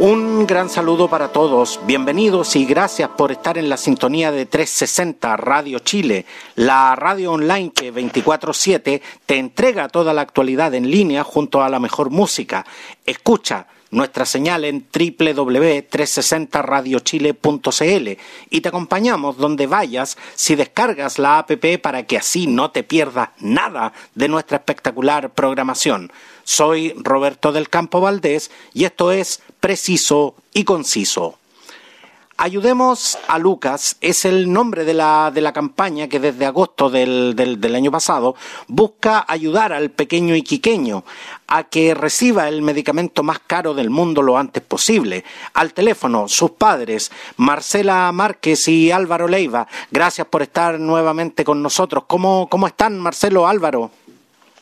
Un gran saludo para todos, bienvenidos y gracias por estar en la sintonía de 360 Radio Chile, la radio online que 24/7 te entrega toda la actualidad en línea junto a la mejor música. Escucha nuestra señal en www.360radiochile.cl y te acompañamos donde vayas si descargas la app para que así no te pierdas nada de nuestra espectacular programación. Soy Roberto del Campo Valdés y esto es Preciso y Conciso. Ayudemos a Lucas es el nombre de la, de la campaña que desde agosto del, del, año pasado busca ayudar al pequeño iquiqueño a que reciba el medicamento más caro del mundo lo antes posible. Al teléfono, sus padres, Marcela Márquez y Álvaro Leiva. Gracias por estar nuevamente con nosotros. ¿Cómo, cómo están, Marcelo, Álvaro?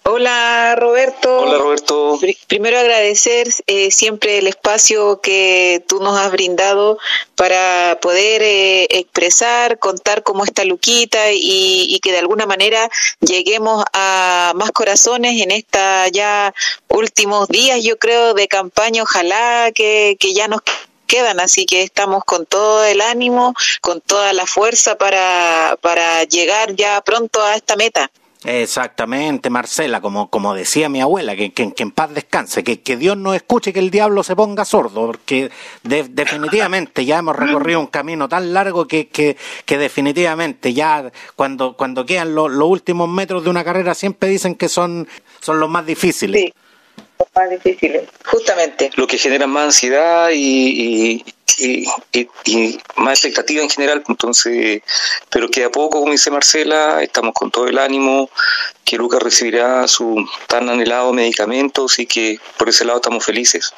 Hola Roberto. Hola Roberto. Primero agradecer eh, siempre el espacio que tú nos has brindado para poder eh, expresar, contar cómo está Luquita y, que de alguna manera lleguemos a más corazones en esta ya últimos días, yo creo, de campaña. Ojalá que, que ya nos quedan, así que estamos con todo el ánimo, con toda la fuerza para, para llegar ya pronto a esta meta. Exactamente, Marcela, como, como decía mi abuela, que, que, en paz descanse, que, que, Dios no escuche que el diablo se ponga sordo, porque definitivamente ya hemos recorrido un camino tan largo que, que, que definitivamente ya cuando, cuando quedan los últimos metros de una carrera siempre dicen que son, son los más difíciles. Sí, los más difíciles, justamente. Lo que genera más ansiedad y y, y, más expectativa en general. Entonces, pero que a poco, como dice Marcela, estamos con todo el ánimo, que Lucas recibirá su tan anhelado medicamentos y que por ese lado estamos felices.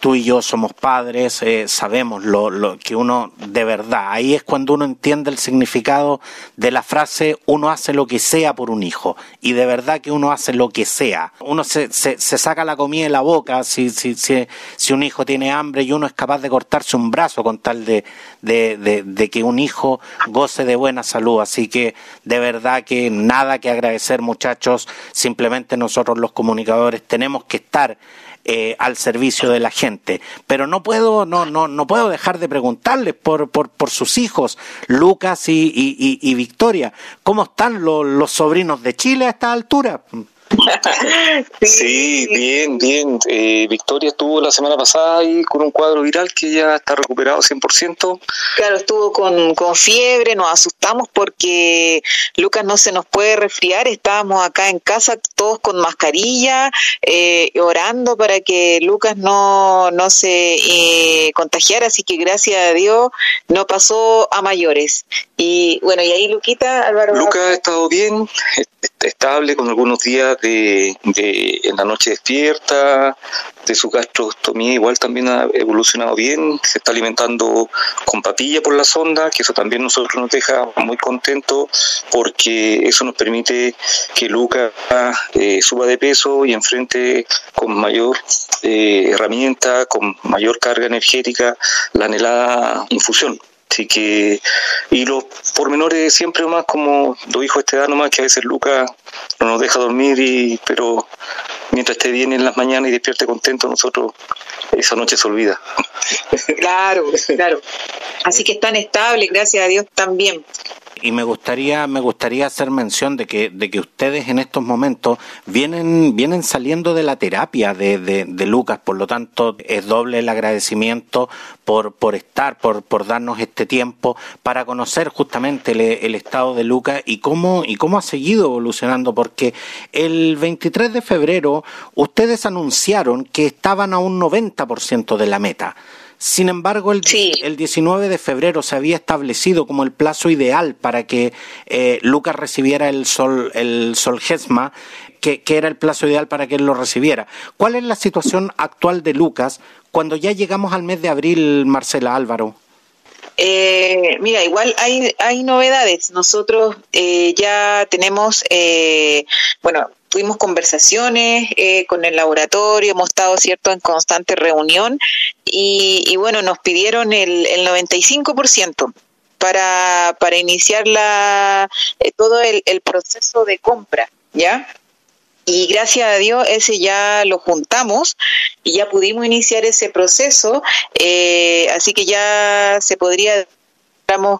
Tú y yo somos padres, eh, sabemos lo, lo que uno de verdad, ahí es cuando uno entiende el significado de la frase uno hace lo que sea por un hijo y de verdad que uno hace lo que sea. Uno se, se, se saca la comida de la boca si, si, si, si un hijo tiene hambre y uno es capaz de un brazo con tal de, de, que un hijo goce de buena salud. Así que de verdad que nada que agradecer muchachos, simplemente nosotros los comunicadores tenemos que estar eh, al servicio de la gente. Pero no puedo, no, no, no puedo dejar de preguntarles por, por, por sus hijos, Lucas y, y, Victoria, ¿cómo están los sobrinos de Chile a esta altura? sí. bien, bien. Eh, Victoria estuvo la semana pasada ahí con un cuadro viral que ya está recuperado 100%. Claro, estuvo con, con fiebre, nos asustamos porque Lucas no se nos puede resfriar, estábamos acá en casa todos con mascarilla, eh, orando para que Lucas no, no se eh, contagiara, así que gracias a Dios no pasó a mayores. Y bueno, y ahí Luquita, Álvaro. Lucas ha estado bien, estable, con algunos días de, de en la noche despierta, de su gastrostomía igual también ha evolucionado bien, se está alimentando con papilla por la sonda, que eso también nosotros nos deja muy contentos porque eso nos permite que Lucas eh, suba de peso y enfrente con mayor eh, herramienta, con mayor carga energética, la anhelada infusión. Así que, y los pormenores siempre más como lo dijo este dano más que a veces Lucas no nos deja dormir, y, pero mientras esté bien en las mañanas y despierte contento, nosotros esa noche se olvida. Claro, claro. Así que están estables, gracias a Dios también y me gustaría me gustaría hacer mención de que de que ustedes en estos momentos vienen vienen saliendo de la terapia de, de, Lucas. Por lo tanto es doble el agradecimiento por por estar por por darnos este tiempo para conocer justamente el, estado de Lucas y cómo y cómo ha seguido evolucionando porque el 23 de febrero ustedes anunciaron que estaban a un 90% de la meta sin embargo, el, el 19 de febrero se había establecido como el plazo ideal para que eh, Lucas recibiera el sol, el Solgesma, que, que era el plazo ideal para que él lo recibiera. ¿Cuál es la situación actual de Lucas cuando ya llegamos al mes de abril, Marcela Álvaro? Eh, mira, igual hay, hay novedades. Nosotros eh, ya tenemos, eh, bueno, tuvimos conversaciones con el laboratorio, hemos estado, ¿cierto?, en constante reunión y, bueno, nos pidieron el, el 95% para, para iniciar la, todo el, el proceso de compra, ¿ya? y gracias a Dios ese ya lo juntamos y ya pudimos iniciar ese proceso, eh, así que ya se podría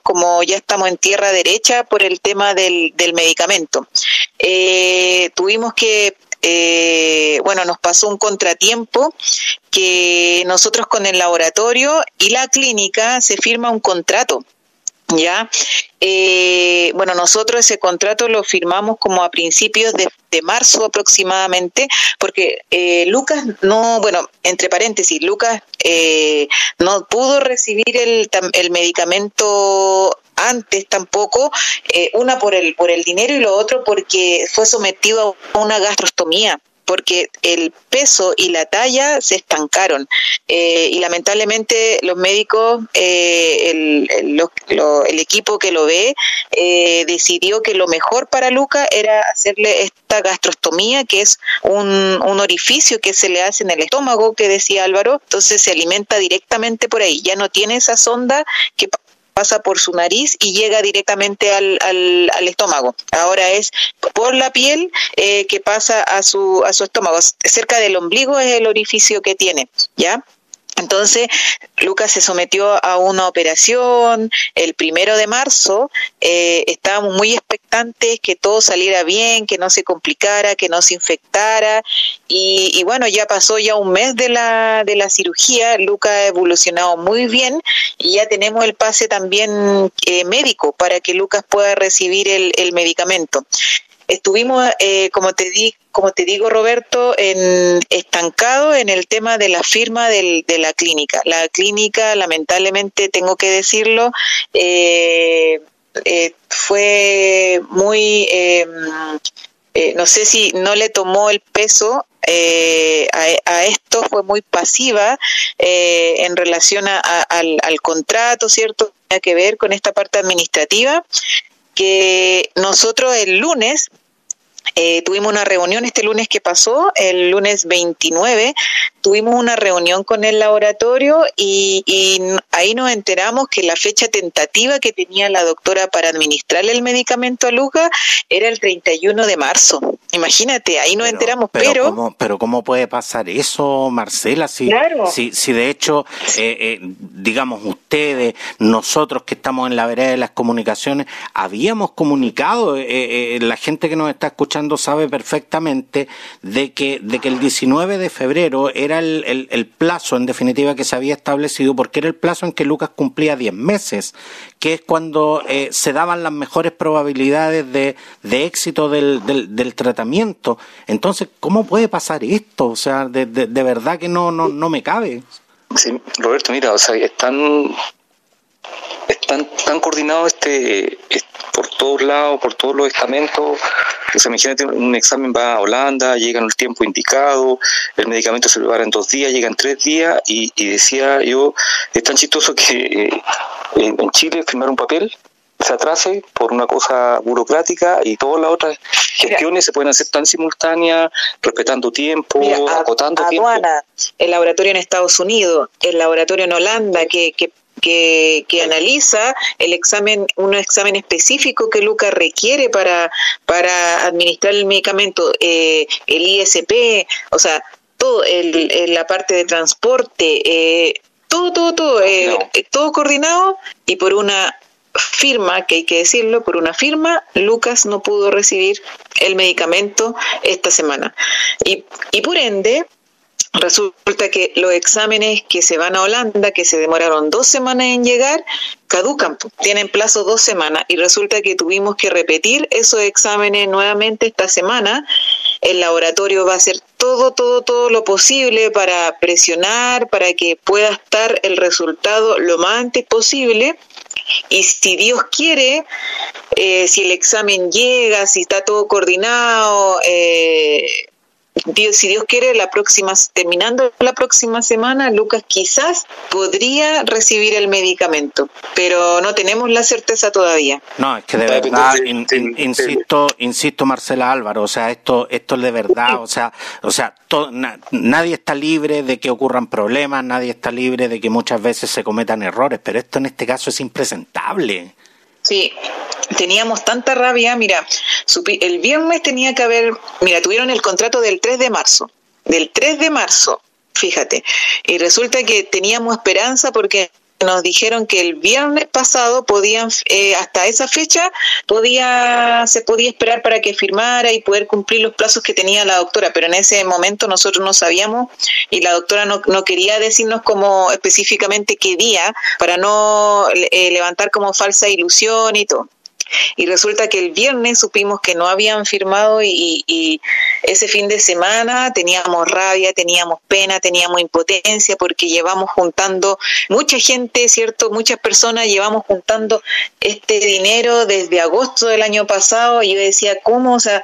como ya estamos en tierra derecha por el tema del, del medicamento. Eh, tuvimos que eh, bueno, nos pasó un contratiempo que nosotros con el laboratorio y la clínica se firma un contrato ya eh, bueno nosotros ese contrato lo firmamos como a principios de, marzo aproximadamente porque eh, Lucas no bueno entre paréntesis Lucas eh, no pudo recibir el, el medicamento antes tampoco una por el por el dinero y lo otro porque fue sometido a una gastrostomía porque el peso y la talla se estancaron. Eh, y lamentablemente los médicos, eh, el, el, equipo que lo ve, eh, decidió que lo mejor para Luca era hacerle esta gastrostomía, que es un, un orificio que se le hace en el estómago, que decía Álvaro, entonces se alimenta directamente por ahí, ya no tiene esa sonda que pasa por su nariz y llega directamente al, al, estómago. Ahora es por la piel eh, que pasa a su, a su estómago. Cerca del ombligo es el orificio que tiene, ¿ya? Entonces, Lucas se sometió a una operación el primero de marzo. Eh, estábamos muy expectantes que todo saliera bien, que no se complicara, que no se infectara. Y, bueno, ya pasó ya un mes de la, de la cirugía. Lucas ha evolucionado muy bien y ya tenemos el pase también eh, médico para que Lucas pueda recibir el, el medicamento. Estuvimos, eh, como te di, como te digo Roberto, en, estancado en el tema de la firma de la clínica. La clínica, lamentablemente, tengo que decirlo, eh, eh, fue muy, em, no sé si no le tomó el peso a, esto fue muy pasiva en relación a, al, al, contrato, ¿cierto? Tiene que ver con esta parte administrativa que nosotros el lunes eh, tuvimos una reunión este lunes que pasó, el lunes 29, tuvimos una reunión con el laboratorio y, ahí nos enteramos que la fecha tentativa que tenía la doctora para administrarle el medicamento a Luca era el 31 de marzo. Imagínate, ahí nos enteramos, pero... ¿cómo, pero ¿cómo puede pasar eso, Marcela? Si, si, si de hecho, eh, eh, digamos, ustedes, nosotros que estamos en la vereda de las comunicaciones, habíamos comunicado, la gente que nos está escuchando, sabe perfectamente de que, de que el 19 de febrero era el, el, plazo, en definitiva, que se había establecido, porque era el plazo en que Lucas cumplía 10 meses, que es cuando eh, se daban las mejores probabilidades de, de éxito del, del, tratamiento. Entonces, ¿cómo puede pasar esto? O sea, de, de, verdad que no, no, no me cabe. Sí, Roberto, mira, o sea, están están tan coordinados este, por todos lados, por todos los estamentos. O sea, imagínate, un examen va a Holanda, llega en el tiempo indicado, el medicamento se prepara en dos días, llega en tres días, y, decía yo, es tan chistoso que eh, en, Chile firmar un papel se atrase por una cosa burocrática y todas las otras gestiones se pueden hacer tan simultáneas, respetando tiempo, acotando aduana, el laboratorio en Estados Unidos, el laboratorio en Holanda, que, que que, que, analiza el examen, un examen específico que Luca requiere para, para administrar el medicamento, eh, el ISP, o sea, todo, el, la parte de transporte, eh, todo, todo, todo, eh, todo coordinado y por una firma, que hay que decirlo, por una firma, Lucas no pudo recibir el medicamento esta semana. Y, y por ende, Resulta que los exámenes que se van a Holanda, que se demoraron dos semanas en llegar, caducan, tienen plazo dos semanas y resulta que tuvimos que repetir esos exámenes nuevamente esta semana. El laboratorio va a hacer todo, todo, todo lo posible para presionar, para que pueda estar el resultado lo más antes posible. Y si Dios quiere, eh, si el examen llega, si está todo coordinado, eh, si Dios quiere, la próxima, terminando la próxima semana, Lucas quizás podría recibir el medicamento, pero no tenemos la certeza todavía. No, es que de verdad, insisto, insisto, Marcela Álvaro, o sea, esto, esto es de verdad, o sea, o sea, nadie está libre de que ocurran problemas, nadie está libre de que muchas veces se cometan errores, pero esto en este caso es impresentable. Sí, teníamos tanta rabia, mira, el viernes tenía que haber, mira, tuvieron el contrato del 3 de marzo, del 3 de marzo, fíjate, y resulta que teníamos esperanza porque nos dijeron que el viernes pasado podían, eh, hasta esa fecha, podía, se podía esperar para que firmara y poder cumplir los plazos que tenía la doctora, pero en ese momento nosotros no sabíamos y la doctora no, no quería decirnos como específicamente qué día para no eh, levantar como falsa ilusión y todo. Y resulta que el viernes supimos que no habían firmado y, ese fin de semana teníamos rabia, teníamos pena, teníamos impotencia porque llevamos juntando mucha gente, ¿cierto? Muchas personas llevamos juntando este dinero desde agosto del año pasado y yo decía, ¿cómo? O sea,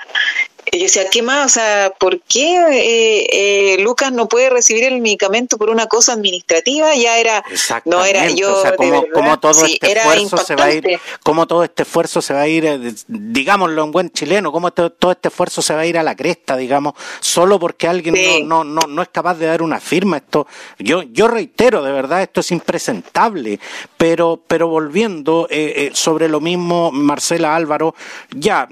yo decía, ¿qué más? O sea, ¿por qué eh, eh, Lucas no puede recibir el medicamento por una cosa administrativa? Ya era, no era yo, o sea, como, todo este esfuerzo se va a ir, como todo este esfuerzo se va a ir, eh, digámoslo en buen chileno, como todo este esfuerzo se va a ir a la cresta, digamos, solo porque alguien no, no, no, es capaz de dar una firma. Esto, yo, yo reitero, de verdad, esto es impresentable. Pero, pero volviendo sobre lo mismo, Marcela Álvaro, ya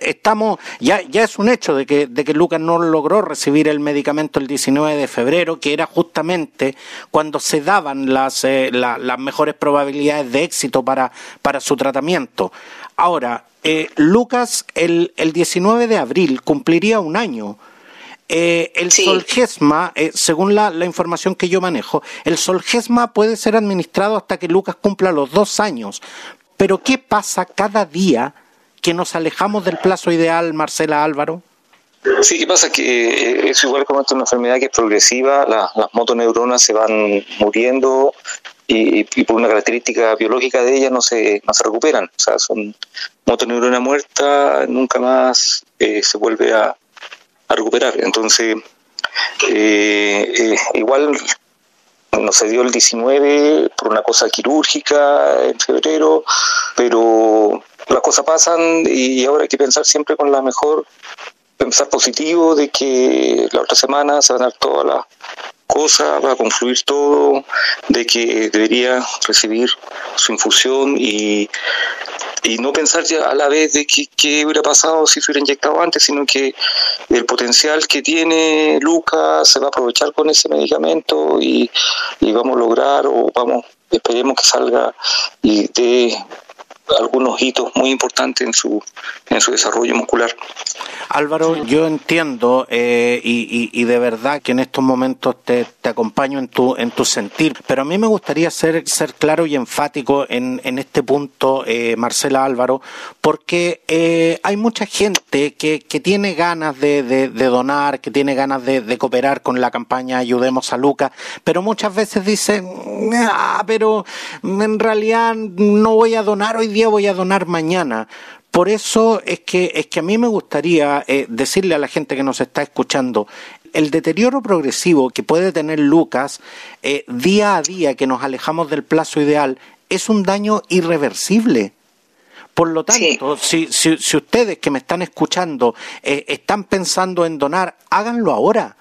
estamos ya ya es un hecho de que de que Lucas no logró recibir el medicamento el 19 de febrero que era justamente cuando se daban las eh, las mejores probabilidades de éxito para para su tratamiento. Ahora eh, Lucas el, el 19 de abril cumpliría un año. Eh, el Solgesma, según la, la, información que yo manejo, el Solgesma puede ser administrado hasta que Lucas cumpla los dos años. Pero ¿qué pasa cada día que nos alejamos del plazo ideal, Marcela Álvaro? Sí, ¿qué pasa? Que eh, es igual como esta una enfermedad que es progresiva, las motoneuronas se van muriendo y, por una característica biológica de ellas no se, no se recuperan. O sea, son motoneurona muerta, nunca más eh, se vuelve a, recuperar. Entonces, eh, igual no se dio el 19 por una cosa quirúrgica en febrero, pero las cosas pasan y ahora hay que pensar siempre con la mejor, pensar positivo de que la otra semana se van a dar todas las cosas, va a confluir todo, de que debería recibir su infusión y, y no pensar ya a la vez de que, qué hubiera pasado si se hubiera inyectado antes, sino que el potencial que tiene Lucas se va a aprovechar con ese medicamento y, y vamos a lograr o vamos esperemos que salga y de algunos hitos muy importantes en su, en su desarrollo muscular. Álvaro, yo entiendo eh, y, y, de verdad que en estos momentos te, te, acompaño en tu, en tu sentir, pero a mí me gustaría ser, ser claro y enfático en, en este punto, eh, Marcela Álvaro, porque eh, hay mucha gente que, que tiene ganas de, de, donar, que tiene ganas de, de, cooperar con la campaña Ayudemos a Lucas, pero muchas veces dicen, ah, pero en realidad no voy a donar hoy día, voy a donar mañana. Por eso es que, es que a mí me gustaría eh, decirle a la gente que nos está escuchando, el deterioro progresivo que puede tener Lucas eh, día a día que nos alejamos del plazo ideal es un daño irreversible. Por lo tanto, si, si, si, ustedes que me están escuchando eh, están pensando en donar, háganlo ahora.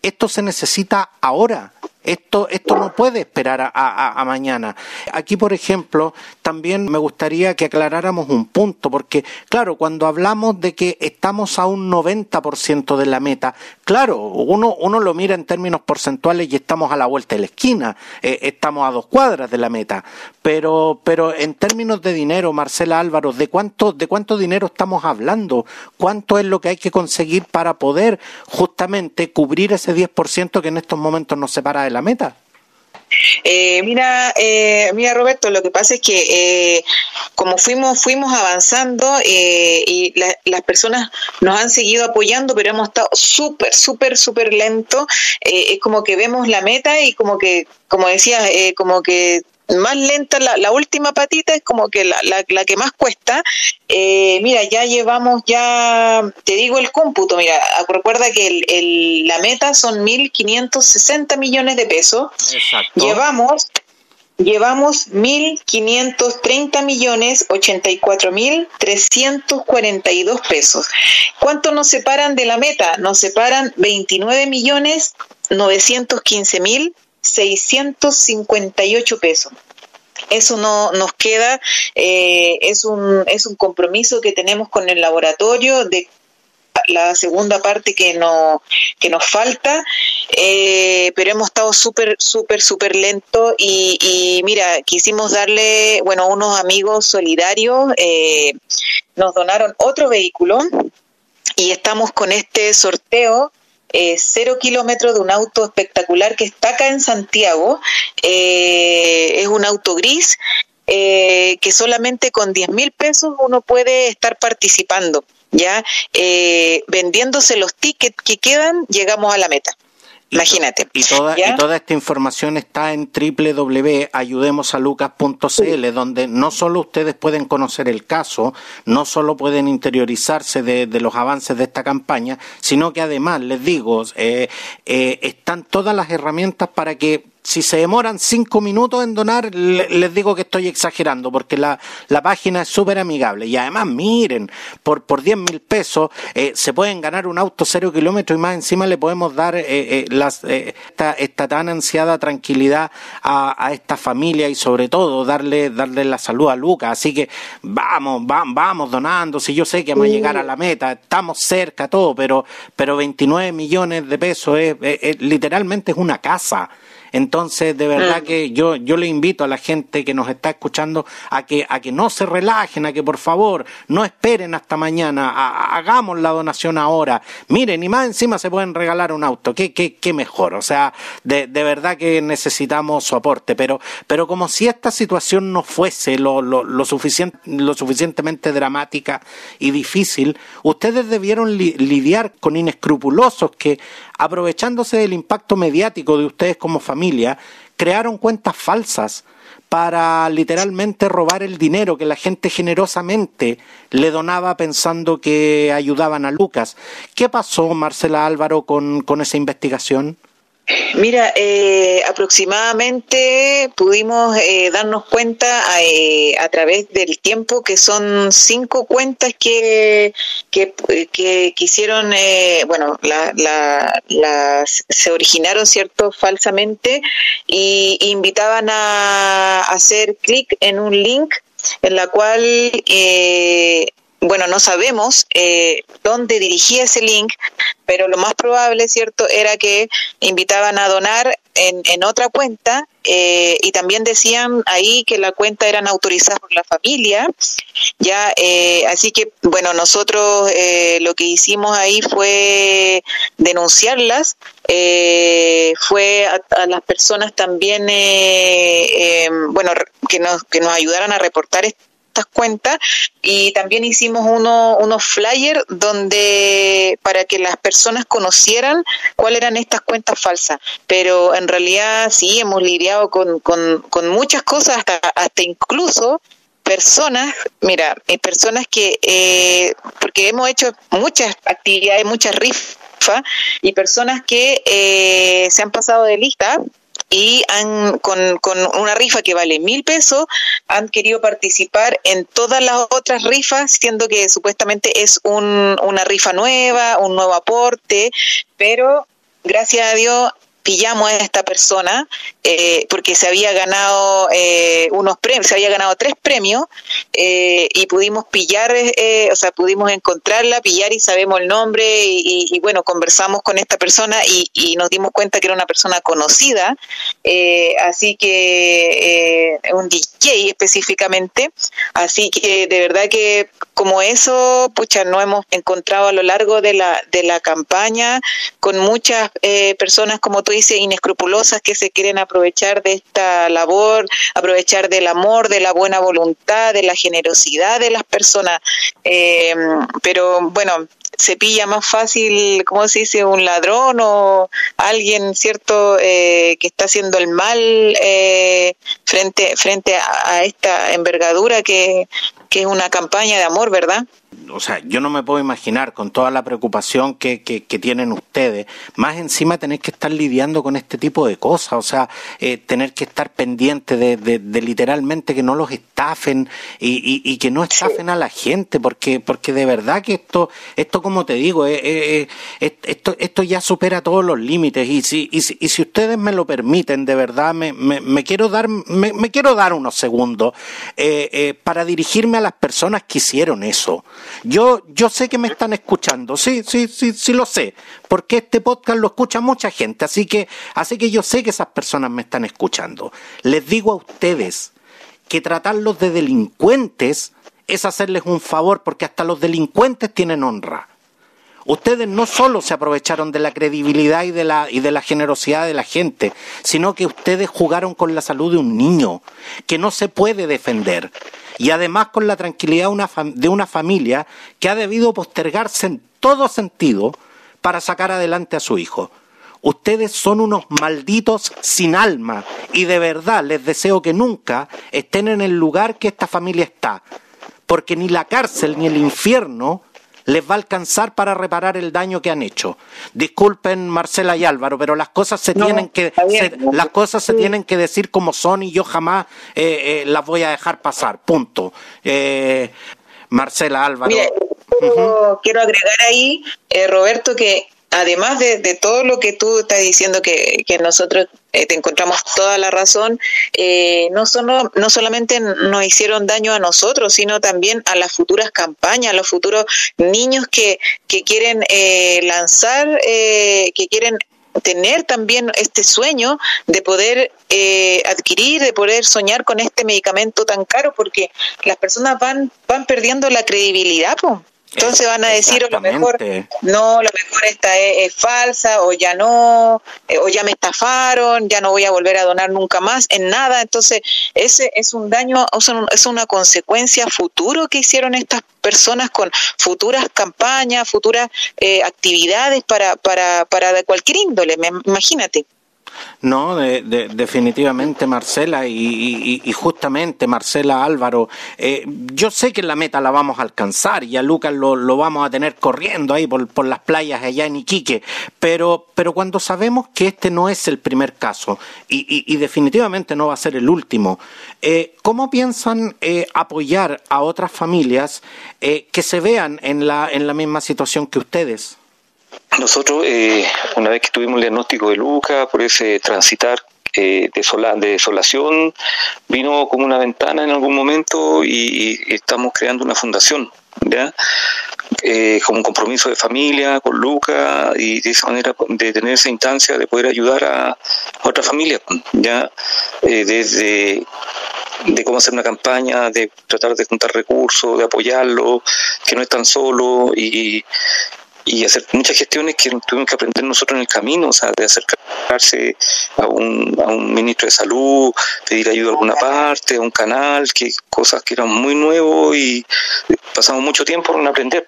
Esto se necesita ahora. Esto, esto no puede esperar a, a, mañana. Aquí, por ejemplo, también me gustaría que aclaráramos un punto, porque, claro, cuando hablamos de que estamos a un 90% de la meta, claro, uno, uno lo mira en términos porcentuales y estamos a la vuelta de la esquina, eh, estamos a dos cuadras de la meta, pero, pero en términos de dinero, Marcela Álvaro, ¿de cuánto, ¿de cuánto dinero estamos hablando? ¿Cuánto es lo que hay que conseguir para poder justamente cubrir ese 10% que en estos momentos nos separa la meta? Eh, mira, eh, mira Roberto, lo que pasa es que eh, como fuimos fuimos avanzando eh, y las personas nos han seguido apoyando, pero hemos estado súper, súper, súper lento. es como que vemos la meta y como que, como decía, como que más lenta, la, última patita es como que la, la, que más cuesta. Eh, mira, ya llevamos ya, te digo el cómputo, mira, recuerda que el, la meta son 1.560 millones de pesos. Exacto. Llevamos llevamos 1.530 millones 84 mil 342 pesos. ¿Cuánto nos separan de la meta? Nos separan 29 millones 915 mil 658 pesos. Eso no nos queda, eh, es, un, es un compromiso que tenemos con el laboratorio de la segunda parte que, no, que nos falta, eh, pero hemos estado súper, súper, súper lento y, mira, quisimos darle, bueno, unos amigos solidarios eh, nos donaron otro vehículo y estamos con este sorteo eh, cero kilómetros de un auto espectacular que está acá en Santiago. es un auto gris que solamente con 10 mil pesos uno puede estar participando ya eh, vendiéndose los tickets que quedan, llegamos a la meta. Imagínate. Y, toda, y toda esta información está en www.ayudemosalucas.cl, donde no solo ustedes pueden conocer el caso, no solo pueden interiorizarse de, los avances de esta campaña, sino que además, les digo, eh, eh, están todas las herramientas para que si se demoran cinco minutos en donar, les digo que estoy exagerando, porque la, la página es súper amigable. Y además, miren, por, por 10 mil pesos eh, se pueden ganar un auto cero kilómetros y más encima le podemos dar eh, eh, las, esta, esta, tan ansiada tranquilidad a, a, esta familia y sobre todo darle, darle la salud a Lucas. Así que vamos, vamos, vamos donando. Si yo sé que vamos a llegar a la meta, estamos cerca, todo, pero, pero 29 millones de pesos es literalmente es una casa. Entonces, de verdad mm. que yo, yo le invito a la gente que nos está escuchando a que, a que no se relajen, a que por favor no esperen hasta mañana, hagamos la donación ahora. Miren, y más encima se pueden regalar un auto, qué, qué, qué mejor. O sea, de, de verdad que necesitamos su aporte, pero, pero como si esta situación no fuese lo, lo, lo, suficiente, lo suficientemente dramática y difícil, ustedes debieron lidiar con inescrupulosos que aprovechándose del impacto mediático de ustedes como familia, crearon cuentas falsas para literalmente robar el dinero que la gente generosamente le donaba pensando que ayudaban a Lucas. ¿Qué pasó, Marcela Álvaro, con, con esa investigación? Mira, eh, aproximadamente pudimos eh, darnos cuenta eh, a través del tiempo que son cinco cuentas que, que, que quisieron, bueno, las se originaron, ¿cierto?, falsamente y invitaban a hacer clic en un link en la cual bueno, no sabemos eh, dónde dirigía ese link, pero lo más probable, ¿cierto?, era que invitaban a donar en, en otra cuenta eh, y también decían ahí que la cuenta eran autorizadas por la familia, ya, eh, así que, bueno, nosotros lo que hicimos ahí fue denunciarlas, fue a, a, las personas también, bueno, que nos, que nos ayudaran a reportar esto estas cuentas y también hicimos uno, unos flyers donde para que las personas conocieran cuáles eran estas cuentas falsas. Pero en realidad sí hemos lidiado con, con, con muchas cosas, hasta, hasta incluso personas, mira, eh, personas que, eh, porque hemos hecho muchas actividades, muchas rifas, y personas que eh, se han pasado de lista y han, con, con una rifa que vale mil pesos, han querido participar en todas las otras rifas, siendo que supuestamente es un, una rifa nueva, un nuevo aporte, pero gracias a Dios pillamos a esta persona eh, porque se había ganado eh, unos premios, se había ganado tres premios eh, y pudimos pillar, o sea, pudimos encontrarla, pillar y sabemos el nombre y, bueno, conversamos con esta persona y, nos dimos cuenta que era una persona conocida, así que un DJ específicamente, así que de verdad que como eso, pucha, no hemos encontrado a lo largo de la, de la campaña con muchas personas, como dices, inescrupulosas que se quieren aprovechar de esta labor, aprovechar del amor, de la buena voluntad, de la generosidad de las personas. Eh, pero bueno, se pilla más fácil, ¿cómo se dice?, un ladrón o alguien, ¿cierto?, eh, que está haciendo el mal eh, frente, frente a, esta envergadura que, que es una campaña de amor, ¿verdad? o sea, yo no me puedo imaginar con toda la preocupación que, que, tienen ustedes, más encima tener que estar lidiando con este tipo de cosas, o sea, eh, tener que estar pendiente de, de, literalmente que no los estafen y, y, que no estafen a la gente, porque, porque de verdad que esto, esto como te digo, eh, eh, esto, esto ya supera todos los límites. Y si, y si, y si ustedes me lo permiten, de verdad, me, me, me quiero dar, me, me, quiero dar unos segundos para dirigirme a las personas que hicieron eso. Yo, yo sé que me están escuchando, sí, sí, sí, sí lo sé, porque este podcast lo escucha mucha gente, así que, así que yo sé que esas personas me están escuchando. Les digo a ustedes que tratarlos de delincuentes es hacerles un favor, porque hasta los delincuentes tienen honra. Ustedes no solo se aprovecharon de la credibilidad y de la, y de la generosidad de la gente, sino que ustedes jugaron con la salud de un niño que no se puede defender y además con la tranquilidad de una familia que ha debido postergarse en todo sentido para sacar adelante a su hijo. Ustedes son unos malditos sin alma y de verdad les deseo que nunca estén en el lugar que esta familia está, porque ni la cárcel ni el infierno les va a alcanzar para reparar el daño que han hecho. Disculpen Marcela y Álvaro, pero las cosas se tienen que las cosas se tienen que decir como son y yo jamás eh, eh, las voy a dejar pasar. Punto. Eh, Marcela Álvaro. quiero agregar ahí, Roberto, que además de, todo lo que tú estás diciendo, que, nosotros eh, te encontramos toda la razón, eh, no, solo, no solamente nos hicieron daño a nosotros, sino también a las futuras campañas, a los futuros niños que, que quieren eh, lanzar, que quieren tener también este sueño de poder adquirir, de poder soñar con este medicamento tan caro, porque las personas van, van perdiendo la credibilidad. Entonces van a decir, o lo mejor, no, lo mejor esta es, falsa, o ya no, eh, o ya me estafaron, ya no voy a volver a donar nunca más en nada. Entonces, ese es un daño, es una consecuencia futuro que hicieron estas personas con futuras campañas, futuras eh, actividades para, para, para de cualquier índole, imagínate. No, definitivamente Marcela y, justamente Marcela Álvaro, eh, yo sé que la meta la vamos a alcanzar y a Lucas lo, vamos a tener corriendo ahí por, las playas allá en Iquique, pero, pero cuando sabemos que este no es el primer caso y, definitivamente no va a ser el último, eh, ¿cómo piensan eh, apoyar a otras familias que se vean en la, en la misma situación que ustedes? Nosotros, eh, una vez que tuvimos el diagnóstico de Luca, por ese transitar eh, de, de desolación, vino como una ventana en algún momento y, estamos creando una fundación, ¿ya? Eh, como un compromiso de familia con Luca y de esa manera de tener esa instancia de poder ayudar a, otra familia, ya desde de cómo hacer una campaña, de tratar de juntar recursos, de apoyarlo, que no es tan solo y, y hacer muchas gestiones que tuvimos que aprender nosotros en el camino, o sea, de acercarse a un, a un ministro de salud, pedir ayuda a alguna parte, a un canal, que cosas que eran muy nuevos y pasamos mucho tiempo en aprender.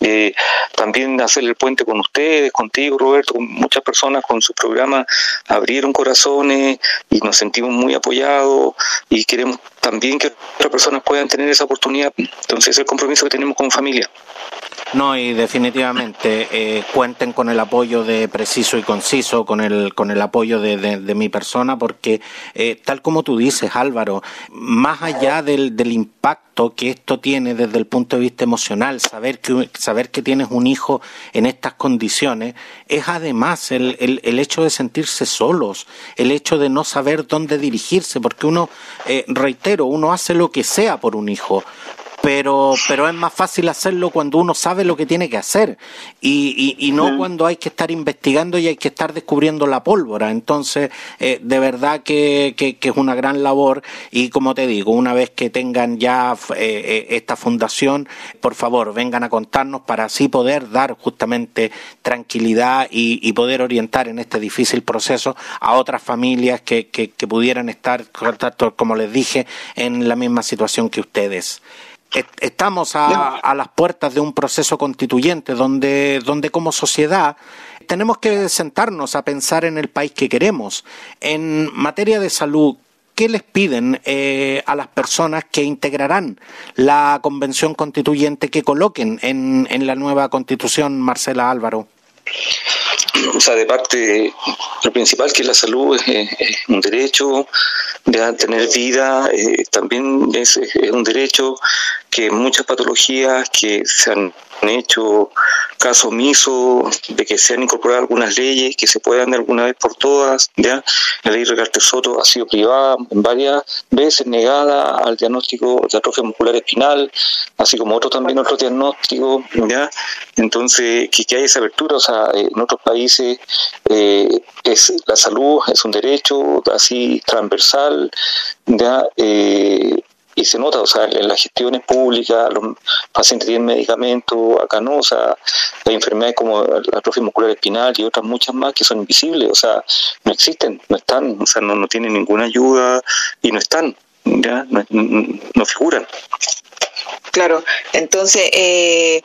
Eh, también hacer el puente con ustedes, contigo Roberto, con muchas personas con su programa abrieron corazones y nos sentimos muy apoyados y queremos también que otras personas puedan tener esa oportunidad. Entonces es el compromiso que tenemos como familia. No, y definitivamente eh, cuenten con el apoyo de Preciso y Conciso, con el, con el apoyo de, de, mi persona, porque eh, tal como tú dices, Álvaro, más allá del, del impacto que esto tiene desde el punto de vista emocional, saber que, saber que tienes un hijo en estas condiciones, es además el, el, el hecho de sentirse solos, el hecho de no saber dónde dirigirse, porque uno, eh, uno hace lo que sea por un hijo, pero, pero es más fácil hacerlo cuando uno sabe lo que tiene que hacer y, y, no cuando hay que estar investigando y hay que estar descubriendo la pólvora. Entonces, eh, de verdad que, que, es una gran labor y como te digo, una vez que tengan ya eh, eh, esta fundación, por favor, vengan a contarnos para así poder dar justamente tranquilidad y, y poder orientar en este difícil proceso a otras familias que, que, que pudieran estar, como les dije, en la misma situación que ustedes. Estamos a, las puertas de un proceso constituyente donde, donde como sociedad tenemos que sentarnos a pensar en el país que queremos. En materia de salud, ¿qué les piden eh, a las personas que integrarán la convención constituyente que coloquen en, en la nueva constitución, Marcela Álvaro? o sea, de parte, lo principal que es la salud es, un derecho, de tener vida eh, también es, es, un derecho, que muchas patologías que se han hecho caso omiso de que se han incorporado algunas leyes que se puedan de alguna vez por todas, ¿ya? La ley Recarte Soto ha sido privada varias veces, negada al diagnóstico de atrofia muscular espinal, así como otro también otro diagnóstico, ¿ya? Entonces, que, que haya esa apertura, o sea, en otros países eh, es la salud es un derecho así transversal, ¿ya? Eh, y se nota, o sea, en las gestiones públicas, los pacientes tienen medicamentos, acá no, o sea, hay enfermedades como la atrofia muscular espinal y otras muchas más que son invisibles, o sea, no existen, no están, o sea, no, no tienen ninguna ayuda y no están, ya, no, no figuran. Claro, entonces, eh,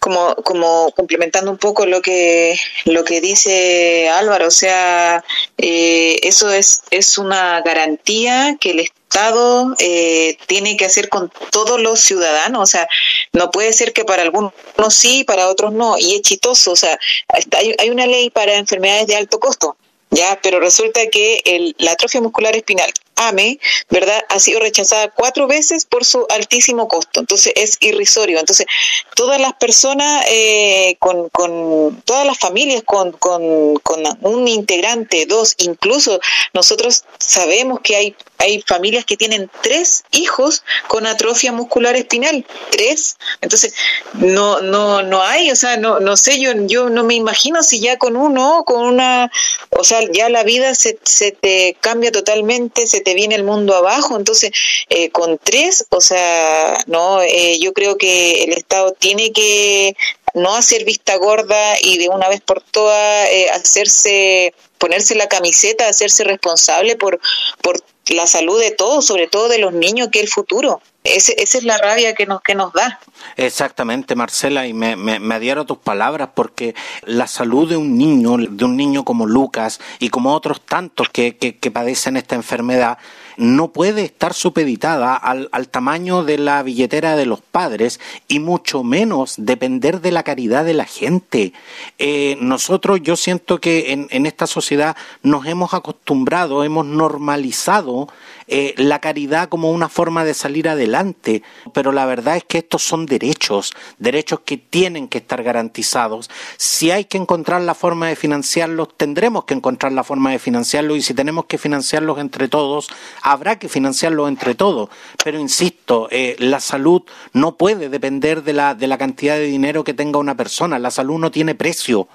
como, como complementando un poco lo que, lo que dice Álvaro, o sea, eh, eso es, es una garantía que el Estado eh, tiene que hacer con todos los ciudadanos, o sea, no puede ser que para algunos sí, para otros no, y es chistoso, o sea, hay, hay una ley para enfermedades de alto costo, ya, pero resulta que el, la atrofia muscular espinal, AME, ¿verdad? Ha sido rechazada cuatro veces por su altísimo costo. Entonces es irrisorio. Entonces, todas las personas eh, con, con, todas las familias con, con, con un integrante, dos, incluso nosotros sabemos que hay hay familias que tienen tres hijos con atrofia muscular espinal, tres. Entonces, no, no, no hay, o sea, no, no sé, yo, yo no me imagino si ya con uno, con una, o sea, ya la vida se, se te cambia totalmente, se te viene el mundo abajo. Entonces, eh, con tres, o sea, no, eh, yo creo que el Estado tiene que no hacer vista gorda y de una vez por todas eh, hacerse ponerse la camiseta, hacerse responsable por, por la salud de todos, sobre todo de los niños, que es el futuro. esa es la rabia que nos, que nos da. Exactamente, Marcela, y me, me, adhiero a tus palabras porque la salud de un niño, de un niño como Lucas y como otros tantos que, que padecen esta enfermedad, no puede estar supeditada al, al, tamaño de la billetera de los padres y mucho menos depender de la caridad de la gente. Eh, nosotros, yo siento que en, en, esta sociedad nos hemos acostumbrado, hemos normalizado eh, la caridad como una forma de salir adelante, pero la verdad es que estos son derechos, derechos que tienen que estar garantizados. Si hay que encontrar la forma de financiarlos, tendremos que encontrar la forma de financiarlos y si tenemos que financiarlos entre todos, habrá que financiarlos entre todos. Pero insisto, eh, la salud no puede depender de la, de la cantidad de dinero que tenga una persona, la salud no tiene precio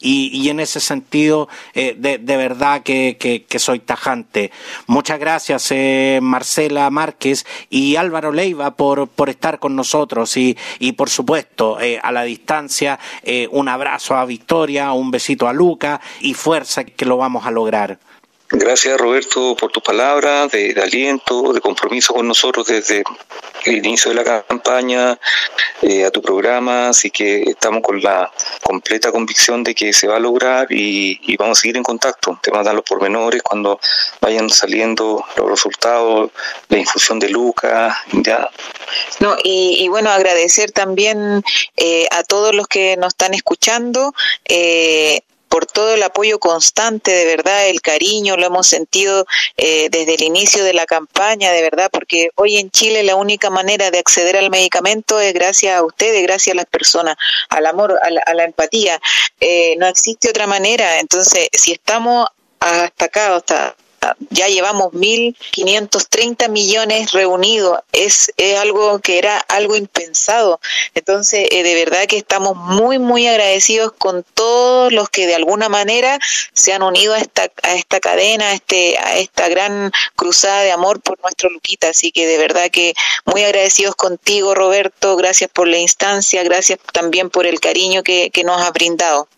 y, y en ese sentido eh, de, de, verdad que, que, que, soy tajante. Muchas gracias eh, Marcela Márquez y Álvaro Leiva por, por estar con nosotros y, y por supuesto eh, a la distancia eh, un abrazo a Victoria, un besito a Luca y fuerza que lo vamos a lograr. Gracias Roberto por tu palabra de, aliento, de compromiso con nosotros desde el inicio de la campaña, eh, a tu programa, así que estamos con la completa convicción de que se va a lograr y, vamos a seguir en contacto. Te dar los pormenores cuando vayan saliendo los resultados, la infusión de Lucas, ya. No, y, y bueno, agradecer también eh, a todos los que nos están escuchando. Eh, por todo el apoyo constante, de verdad, el cariño, lo hemos sentido eh, desde el inicio de la campaña, de verdad, porque hoy en Chile la única manera de acceder al medicamento es gracias a ustedes, gracias a las personas, al amor, a la, a la empatía. Eh, no existe otra manera. Entonces, si estamos hasta acá, hasta ya llevamos 1.530 millones reunidos, es, es, algo que era algo impensado. Entonces, eh, de verdad que estamos muy, muy agradecidos con todos los que de alguna manera se han unido a esta, a esta cadena, a, este, a esta gran cruzada de amor por nuestro Luquita. Así que de verdad que muy agradecidos contigo, Roberto, gracias por la instancia, gracias también por el cariño que, que nos ha brindado.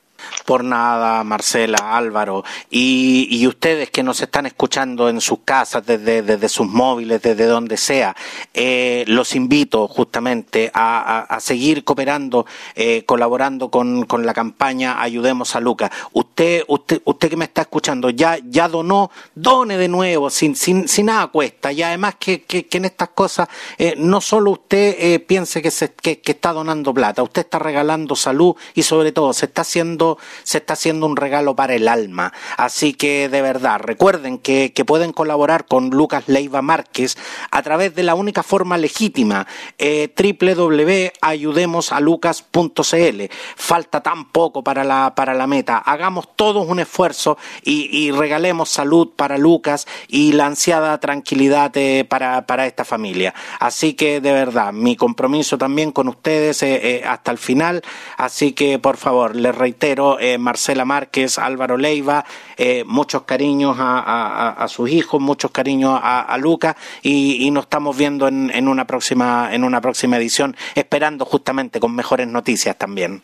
Por nada, Marcela, Álvaro. Y, ustedes que nos están escuchando en sus casas, desde, desde sus móviles, desde donde sea, eh, los invito justamente a, seguir cooperando, eh, colaborando con, con, la campaña Ayudemos a Lucas. Usted, usted, usted que me está escuchando, ya, ya donó, done de nuevo, sin, sin, sin nada cuesta. Y además que, que, en estas cosas, eh, no solo usted piense que, se, que está donando plata, usted está regalando salud y sobre todo se está haciendo se está haciendo un regalo para el alma. Así que de verdad, recuerden que, pueden colaborar con Lucas Leiva Márquez a través de la única forma legítima, eh, www.ayudemosalucas.cl. Falta tan poco para la, para la meta. Hagamos todos un esfuerzo y, regalemos salud para Lucas y la ansiada tranquilidad eh, para, para, esta familia. Así que de verdad, mi compromiso también con ustedes eh, eh, hasta el final. Así que por favor, les reitero, eh, Marcela Márquez, Álvaro Leiva, eh, muchos cariños a, sus hijos, muchos cariños a, Lucas y, nos estamos viendo en, en, una próxima, en una próxima edición, esperando justamente con mejores noticias también.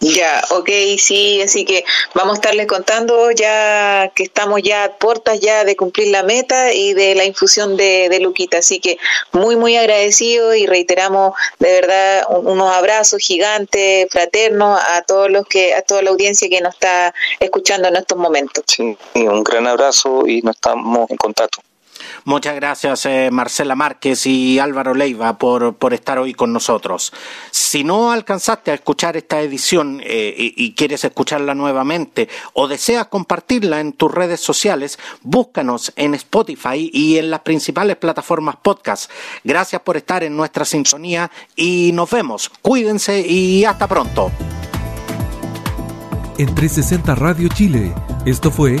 Ya, ok, sí, así que vamos a estarles contando ya que estamos ya a puertas ya de cumplir la meta y de la infusión de, de Luquita, así que muy, muy agradecido y reiteramos de verdad unos abrazos gigantes, fraternos a todos los que, a toda la audiencia que nos está escuchando en estos momentos. Sí, un gran abrazo y nos estamos en contacto. Muchas gracias eh, Marcela Márquez y Álvaro Leiva por, por, estar hoy con nosotros. Si no alcanzaste a escuchar esta edición eh, y, y, quieres escucharla nuevamente o deseas compartirla en tus redes sociales, búscanos en Spotify y en las principales plataformas podcast. Gracias por estar en nuestra sintonía y nos vemos. Cuídense y hasta pronto. En 360 Radio Chile, esto fue